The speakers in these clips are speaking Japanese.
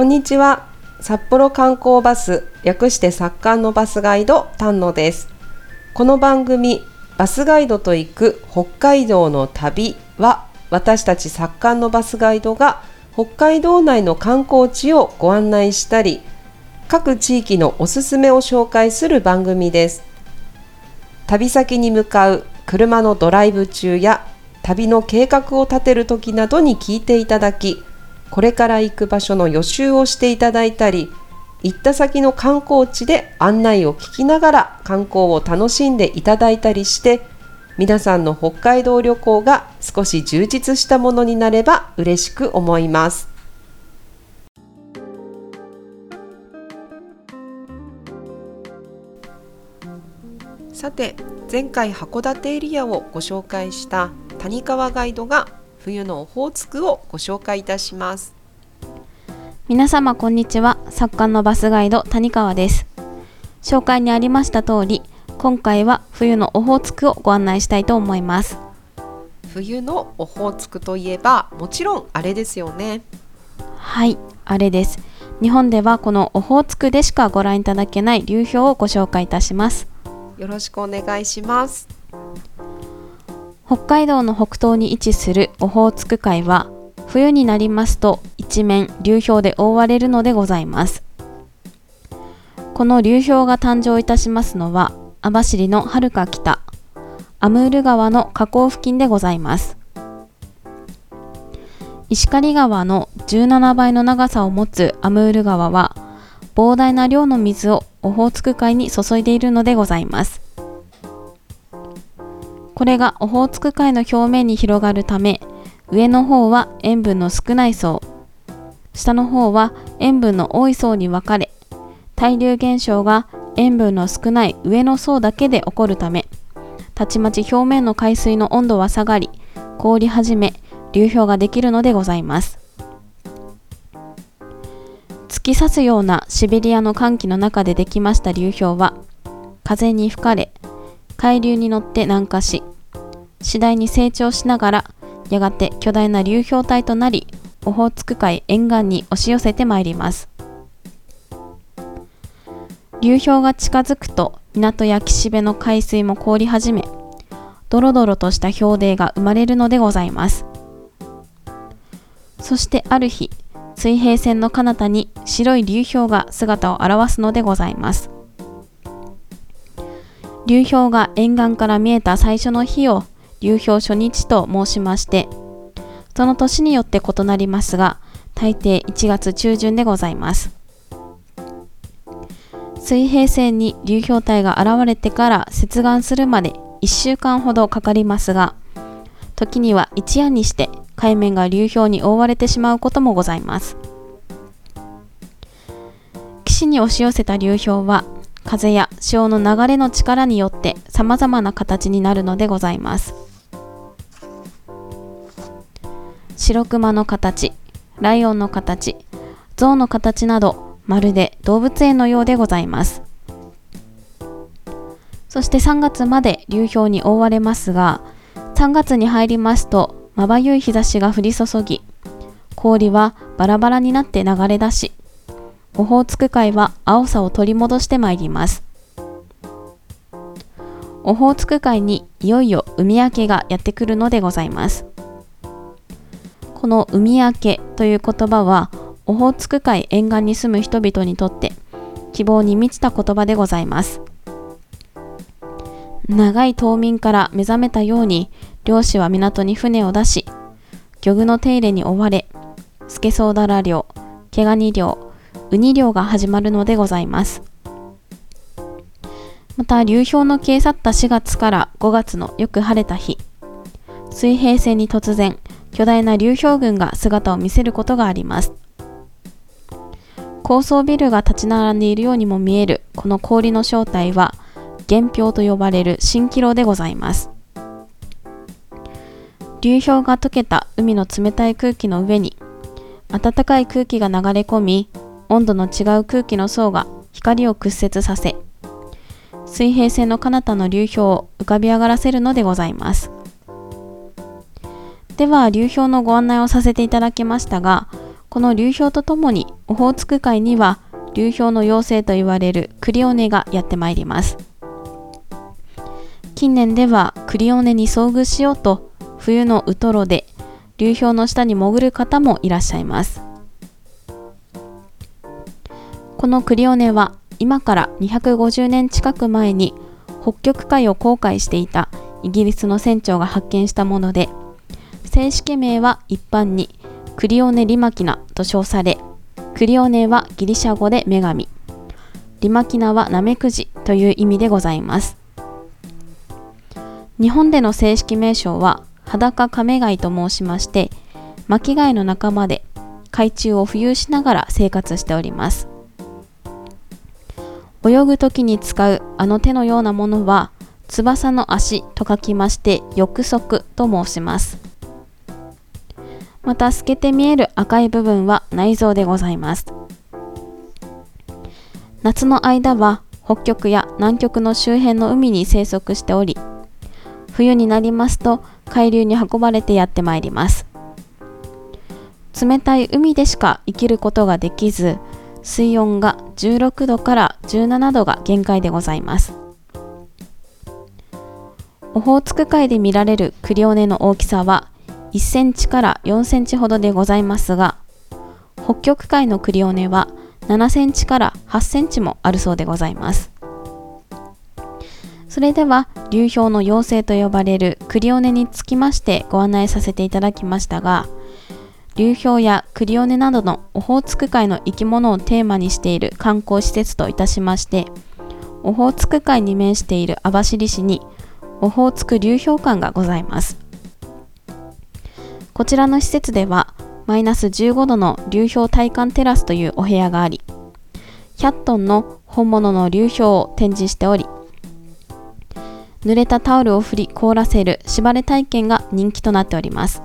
こんにちは。札幌観光バス略して札刊のバスガイド丹野です。この番組バスガイドと行く北海道の旅は私たち札刊のバスガイドが北海道内の観光地をご案内したり各地域のおすすめを紹介する番組です。旅先に向かう車のドライブ中や旅の計画を立てる時などに聞いていただきこれから行く場所の予習をしていただいたり行った先の観光地で案内を聞きながら観光を楽しんでいただいたりして皆さんの北海道旅行が少し充実したものになれば嬉しく思います。さて前回函館エリアをご紹介した谷川ガイドが冬のオホーツクをご紹介いたします。皆様こんにちは。作家のバスガイド谷川です。紹介にありました通り今回は冬のオホーツクをご案内したいと思います。冬のオホーツクといえばもちろんあれですよね。はいあれです。日本ではこのオホーツクでしかご覧いただけない流氷をご紹介いたします。よろしくお願いします北海道の北東に位置するオホーツク海は冬になりますと一面流氷で覆われるのでございます。この流氷が誕生いたしますのは網走のはるか北アムール川の河口付近でございます。石狩川の17倍の長さを持つアムール川は膨大な量の水をオホーツク海に注いでいるのでございます。これがオホーツク海の表面に広がるため上の方は塩分の少ない層下の方は塩分の多い層に分かれ対流現象が塩分の少ない上の層だけで起こるためたちまち表面の海水の温度は下がり凍り始め流氷ができるのでございます。突き刺すようなシベリアの寒気の中でできました流氷は風に吹かれ海流に乗って南下し次第に成長しながらやがて巨大な流氷体となりオホーツク海沿岸に押し寄せてまいります。流氷が近づくと港や岸辺の海水も凍り始めドロドロとした氷泥が生まれるのでございます。そしてある日水平線の彼方に白い流氷が姿を現すのでございます。流氷が沿岸から見えた最初の日を流氷初日と申しましてその年によって異なりますが大抵1月中旬でございます。水平線に流氷体が現れてから接岸するまで1週間ほどかかりますが時には一夜にして海面が流氷に覆われてしまうこともございます。岸に押し寄せた流氷は風や潮の流れの力によって様々な形になるのでございます。白熊の形ライオンの形象の形などまるで動物園のようでございます。そして3月まで流氷に覆われますが3月に入りますとまばゆい日差しが降り注ぎ氷はバラバラになって流れ出しオホーツク海は青さを取り戻してまいります。オホーツク海にいよいよ海明けがやってくるのでございます。この海明けという言葉はオホーツク海沿岸に住む人々にとって希望に満ちた言葉でございます。長い冬眠から目覚めたように漁師は港に船を出し漁具の手入れに追われスケソウダラ漁毛ガニ漁ウニ漁が始まるのでございます。また流氷の消え去った4月から5月のよく晴れた日水平線に突然巨大な流氷群が姿を見せることがあります。高層ビルが立ち並んでいるようにも見えるこの氷の正体は原氷と呼ばれる蜃気楼でございます。流氷が溶けた海の冷たい空気の上に暖かい空気が流れ込み温度の違う空気の層が光を屈折させ水平線の彼方の流氷を浮かび上がらせるのでございます。では流氷のご案内をさせていただきましたがこの流氷とともにオホーツク海には流氷の妖精と言われるクリオネがやってまいります。近年ではクリオネに遭遇しようと冬のウトロで流氷の下に潜る方もいらっしゃいます。このクリオネは今から250年近く前に北極海を航海していたイギリスの船長が発見したもので正式名は一般にクリオネ・リマキナと称されクリオネはギリシャ語で女神。リマキナはナメクジという意味でございます。日本での正式名称は裸亀貝と申しまして巻貝の仲間で海中を浮遊しながら生活しております。泳ぐ時に使うあの手のようなものは翼の足と書きまして翼足と申します。また透けて見える赤い部分は内臓でございます。夏の間は北極や南極の周辺の海に生息しており冬になりますと海流に運ばれてやってまいります。冷たい海でしか生きることができず水温が16度から17度が限界でございます。オホーツク海で見られるクリオネの大きさは1センチから4センチほどでございますが北極海のクリオネは7センチから8センチもあるそうでございます。それでは流氷の妖精と呼ばれるクリオネにつきましてご案内させていただきましたが流氷やクリオネなどのオホーツク海の生き物をテーマにしている観光施設といたしましてオホーツク海に面している網走市にオホーツク流氷館がございます。こちらの施設ではマイナス15度の流氷体感テラスというお部屋があり100トンの本物の流氷を展示しており濡れたタオルを振り凍らせる縛れ体験が人気となっております。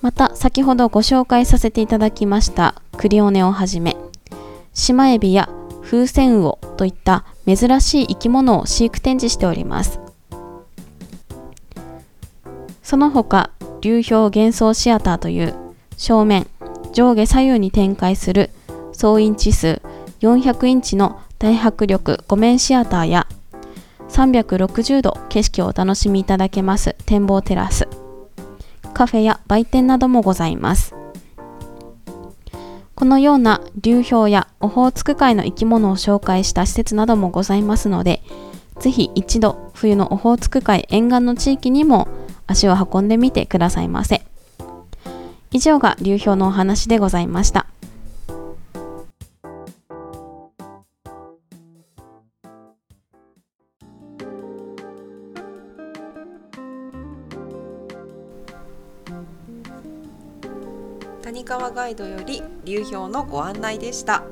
また先ほどご紹介させていただきましたクリオネをはじめシマエビや風船魚といった珍しい生き物を飼育展示しております。その他流氷幻想シアターという正面上下左右に展開する総インチ数400インチの大迫力5面シアターや360度景色をお楽しみいただけます展望テラスカフェや売店などもございます。このような流氷やオホーツク海の生き物を紹介した施設などもございますのでぜひ一度冬のオホーツク海沿岸の地域にも足を運んでみてくださいませ。以上が流氷のお話でございました。谷川ガイドより流氷のご案内でした。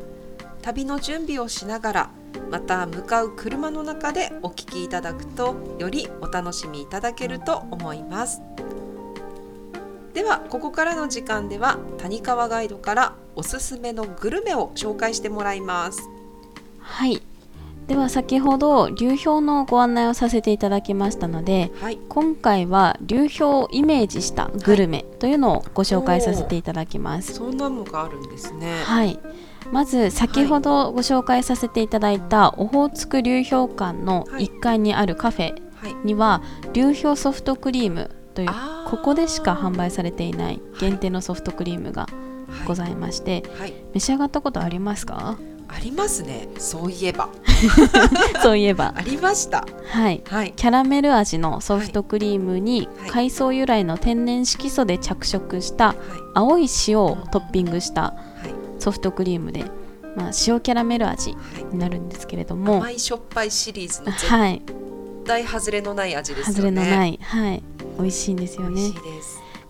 旅の準備をしながらまた向かう車の中でお聞きいただくとよりお楽しみいただけると思いますではここからの時間では谷川ガイドからおすすめのグルメを紹介してもらいますはいでは先ほど流氷のご案内をさせていただきましたので、はい、今回は流氷をイメージしたグルメというのをご紹介させていただきます。そんなのがあるんですね。はい。まず先ほどご紹介させていただいたオホーツク流氷館の1階にあるカフェには流氷ソフトクリームというここでしか販売されていない限定のソフトクリームがございまして、召し上がったことありますか？ありますね。そういえば。そういえば。ありました。はい、はい、キャラメル味のソフトクリームに海藻由来の天然色素で着色した青い塩をトッピングしたソフトクリームで、まあ、塩キャラメル味になるんですけれども、甘いしょっぱいシリーズの絶対外れのない味ですよね、外れのない。はい。美味しいんですよね。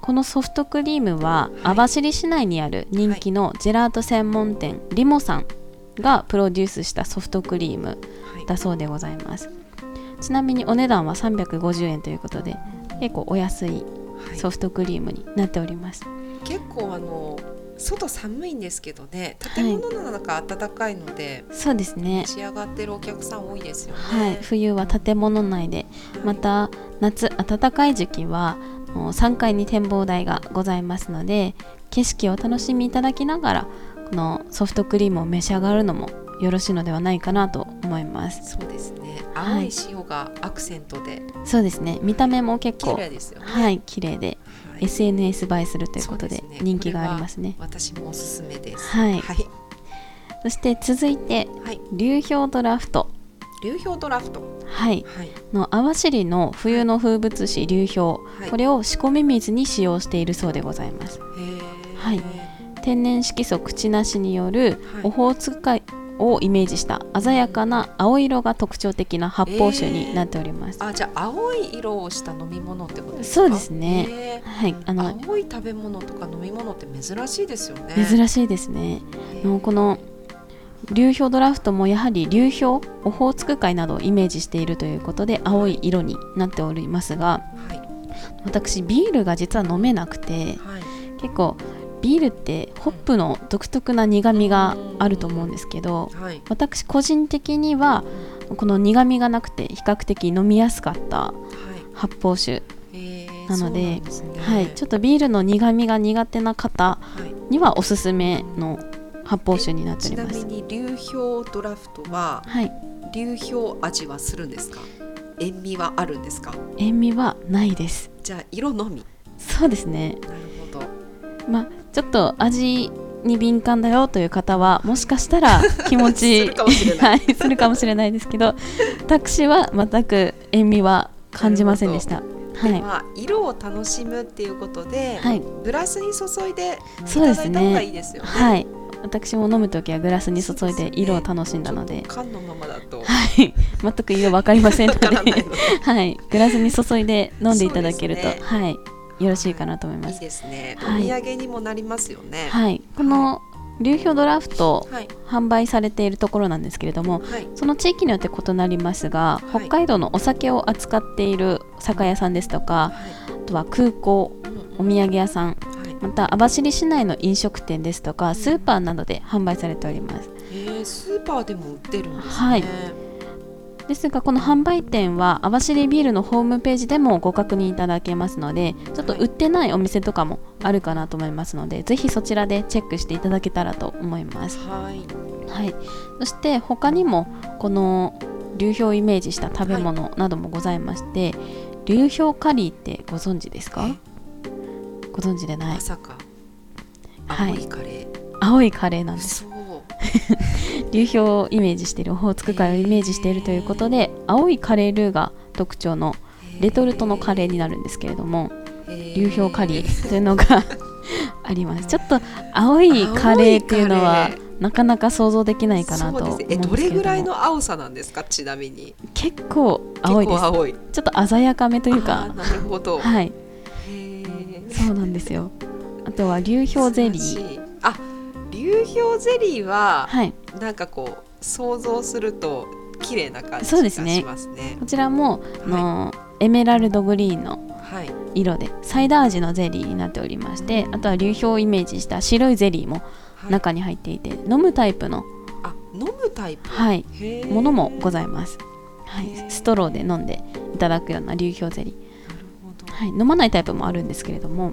このソフトクリームは網走市内にある人気のジェラート専門店、リモさんがプロデュースしたソフトクリームだそうでございます、はい、ちなみにお値段は350円ということで結構お安いソフトクリームになっております、はい、結構あの外寒いんですけどね建物の中暖かいので、はい、そうですね。仕上がってるお客さん多いですよね、はい、冬は建物内で、また夏暖かい時期は3階に展望台がございますので景色をお楽しみいただきながらこのソフトクリームを召し上がるのもよろしいのではないかなと思います。そうですね。青はい。い塩がアクセントで。そうですね。見た目も結綺構麗ですよね。はい綺麗で。はい SNS 映えするということで人気がありますね。これは私もおすすめです。はい。はい、そして続いてはい、流氷ドラフト。流氷ドラフト。はい。はい。の網走の冬の風物詩流氷、はい。これを仕込み水に使用しているそうでございます。はい。天然色素口なしによるはい。オホーツク海をイメージした鮮やかな青色が特徴的な発泡酒になっております、あじゃあ青い色をした飲み物ってことですか？そうですね。へーはいあの青い食べ物とか飲み物って珍しいですよね。珍しいですね。あのこの流氷ドラフトもやはり流氷オホーツク海などをイメージしているということで青い色になっておりますがはい。私ビールが実は飲めなくてはい。結構ビールってホップの独特な苦みがあると思うんですけどはい。私個人的にはこの苦みがなくて比較的飲みやすかったはい。発泡酒、えーなのでそうなんすね。はい、ちょっとビールの苦みが苦手な方はい。にはおすすめの発泡酒になっておちなみります。に流氷ドラフトははい、流氷味はするんですか？塩味はあるんですか？塩味はないです。じゃあ色のみ。そうですね。なるほど。まあちょっと味に敏感だよという方はもしかしたら 気持ちするかもしれない。はい、するかもしれないですけど、私は全く塩味は感じませんでした。はい。でまあ色を楽しむっていうことで、はい、グラスに注いでいそうですただいた方がいね。いですよね。はい。私も飲むときはグラスに注いで色を楽しんだので、缶のままだと。はい、全く色わかりません ので、はい、グラスに注いで飲んでいただけると、ね。はい、よろしいかなと思いまいいす。ですね。はいお土産にもなりますよね。はい、この流氷ドラフトはい販売されているところなんですけれども、はいその地域によって異なりますが、はい北海道のお酒を扱っている酒屋さんですとか、はあとは空港、いお土産屋さん、はいまた網走市内の飲食店ですとかスーパーなどで販売されております。えー、スーパーでも売ってるんですね。はいですがこの販売店は網走ビールのホームページでもご確認いただけますのでちょっと売ってないお店とかもあるかなと思いますので、ぜひそちらでチェックしていただけたらと思います。はい。はい、そして他にもこの流氷をイメージした食べ物などもございまして、流氷カリーってご存知ですか？ご存知でないまさかはい青いカレー。青いカレーなんですそう。流氷をイメージしているオホーツク海をイメージしているということで青いカレールーが特徴のレトルトのカレーになるんですけれども流氷カリーというのが あります。ちょっと青いカレーっていうのはなかなか想像できないかなと思うんどれぐらいの青さなんですか？ちなみに。結構青いです。青い。ちょっと鮮やかめというあかーなるほど、はい。そうなんですよ。あとは流氷ゼリー。あ流氷ゼリーは、はい。なんかこう想像すると綺麗な感じがそうですね。しますね。こちらも、あのエメラルドグリーンのはい。色でサイダー味のゼリーになっておりましてあとは流氷をイメージした白いゼリーもはい。中に入っていて、飲むタイプの、あ飲むタイプ？はい、ものもございます、はい。ストローで飲んでいただくような流氷ゼリー、はい、飲まないタイプもあるんですけれども、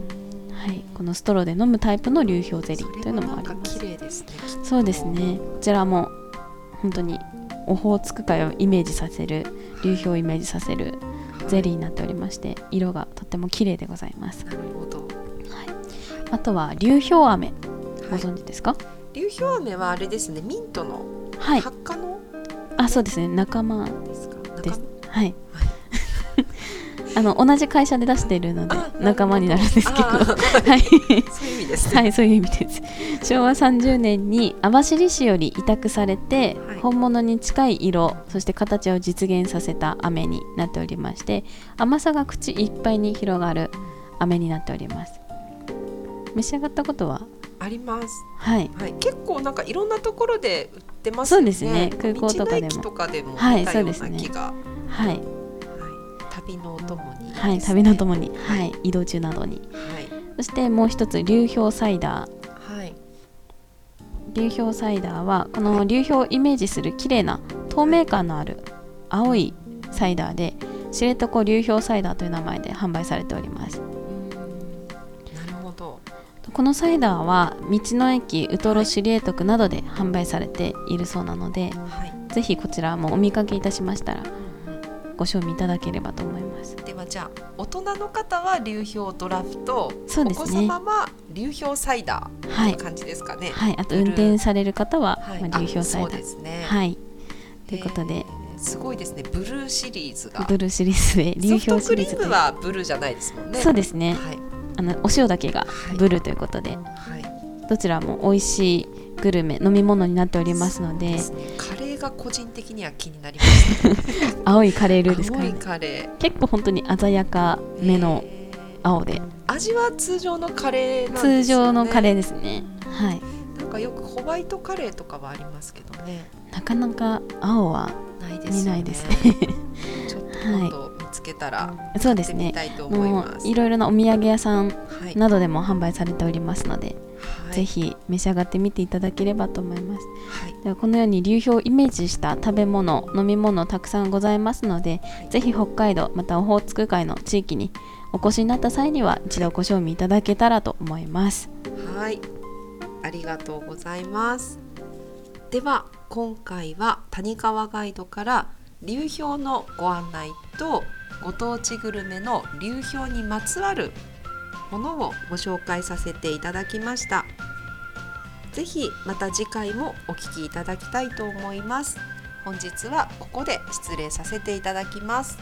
はい、このストローで飲むタイプの流氷ゼリーというのもあります。綺麗ですねそうですね。こちらも本当にオホーツク海をイメージさせる流氷をイメージさせるゼリーになっておりまして色がとっても綺麗でございます。なるほど、あとは流氷飴。ごはい、存知ですか？流氷飴はあれですね。ミントのはい。発火のあそうですね。仲間ですか？です仲はいあの同じ会社で出しているのであ仲間になるんですけど。はい。そういう意味ですね、はい、そういう意味です。昭和30年に網走市より委託されて、はい。本物に近い色そして形を実現させた飴になっておりまして甘さが口いっぱいに広がる飴になっております。召し上がったことは？あります。はい。はい、結構なんかいろんなところで売ってますよね。そうですね。空港とかでも。とかでもはいそうですね。はい、旅のお供に。ね、はい、旅のともに、はい、移動中などに。はい、そしてもう一つ流氷サイダー。はい、流氷サイダーはこの流氷をイメージする綺麗な透明感のある青いサイダーで知床流氷サイダーという名前で販売されております。なるほど。このサイダーは道の駅ウトロシリエトクなどで販売されているそうなので、はい。ぜひこちらもお見かけいたしましたらご賞味いただければと思います。ではじゃあ大人の方は流氷ドラフト、そうですね。お子様は流氷サイダーはい。という感じですかね。はい。あとブルー運転される方は、はいまあ、流氷サイダー。ですね。はい。ということで。えーすごいですね。ブルーシリーズが。ブルーシリーズで流氷シリーズという。はブルーじゃないですもんね。そうですね。はい。あのお塩だけがはい。ブルーということで、はい。どちらも美味しいグルメ飲み物になっておりますので。ですね。カレーが個人的には気になりました。青いカレールーですか青いねカレ結構本当に鮮やかー。めのえー青で味は通常のカレーね。通常のカレーですねはいなんかよくホワイトカレーとかはありますけどね。なかなか青はないですよね。見ないです ちょっと今度見つけたらそうですねも。ういろいろなお土産屋さんはい。などでも販売されておりますので、はいぜひ召し上がってみていただければと思いますはい。ではこのように流氷をイメージした食べ物飲み物たくさんございますので、はいぜひ北海道またオホーツク海の地域にお越しになった際には一度ご賞味いただけたらと思いますはい。ありがとうございます。では今回は谷川ガイドから流氷のご案内とご当地グルメの流氷にまつわるものをご紹介させていただきました。ぜひまた次回もお聞きいただきたいと思います。本日はここで失礼させていただきます。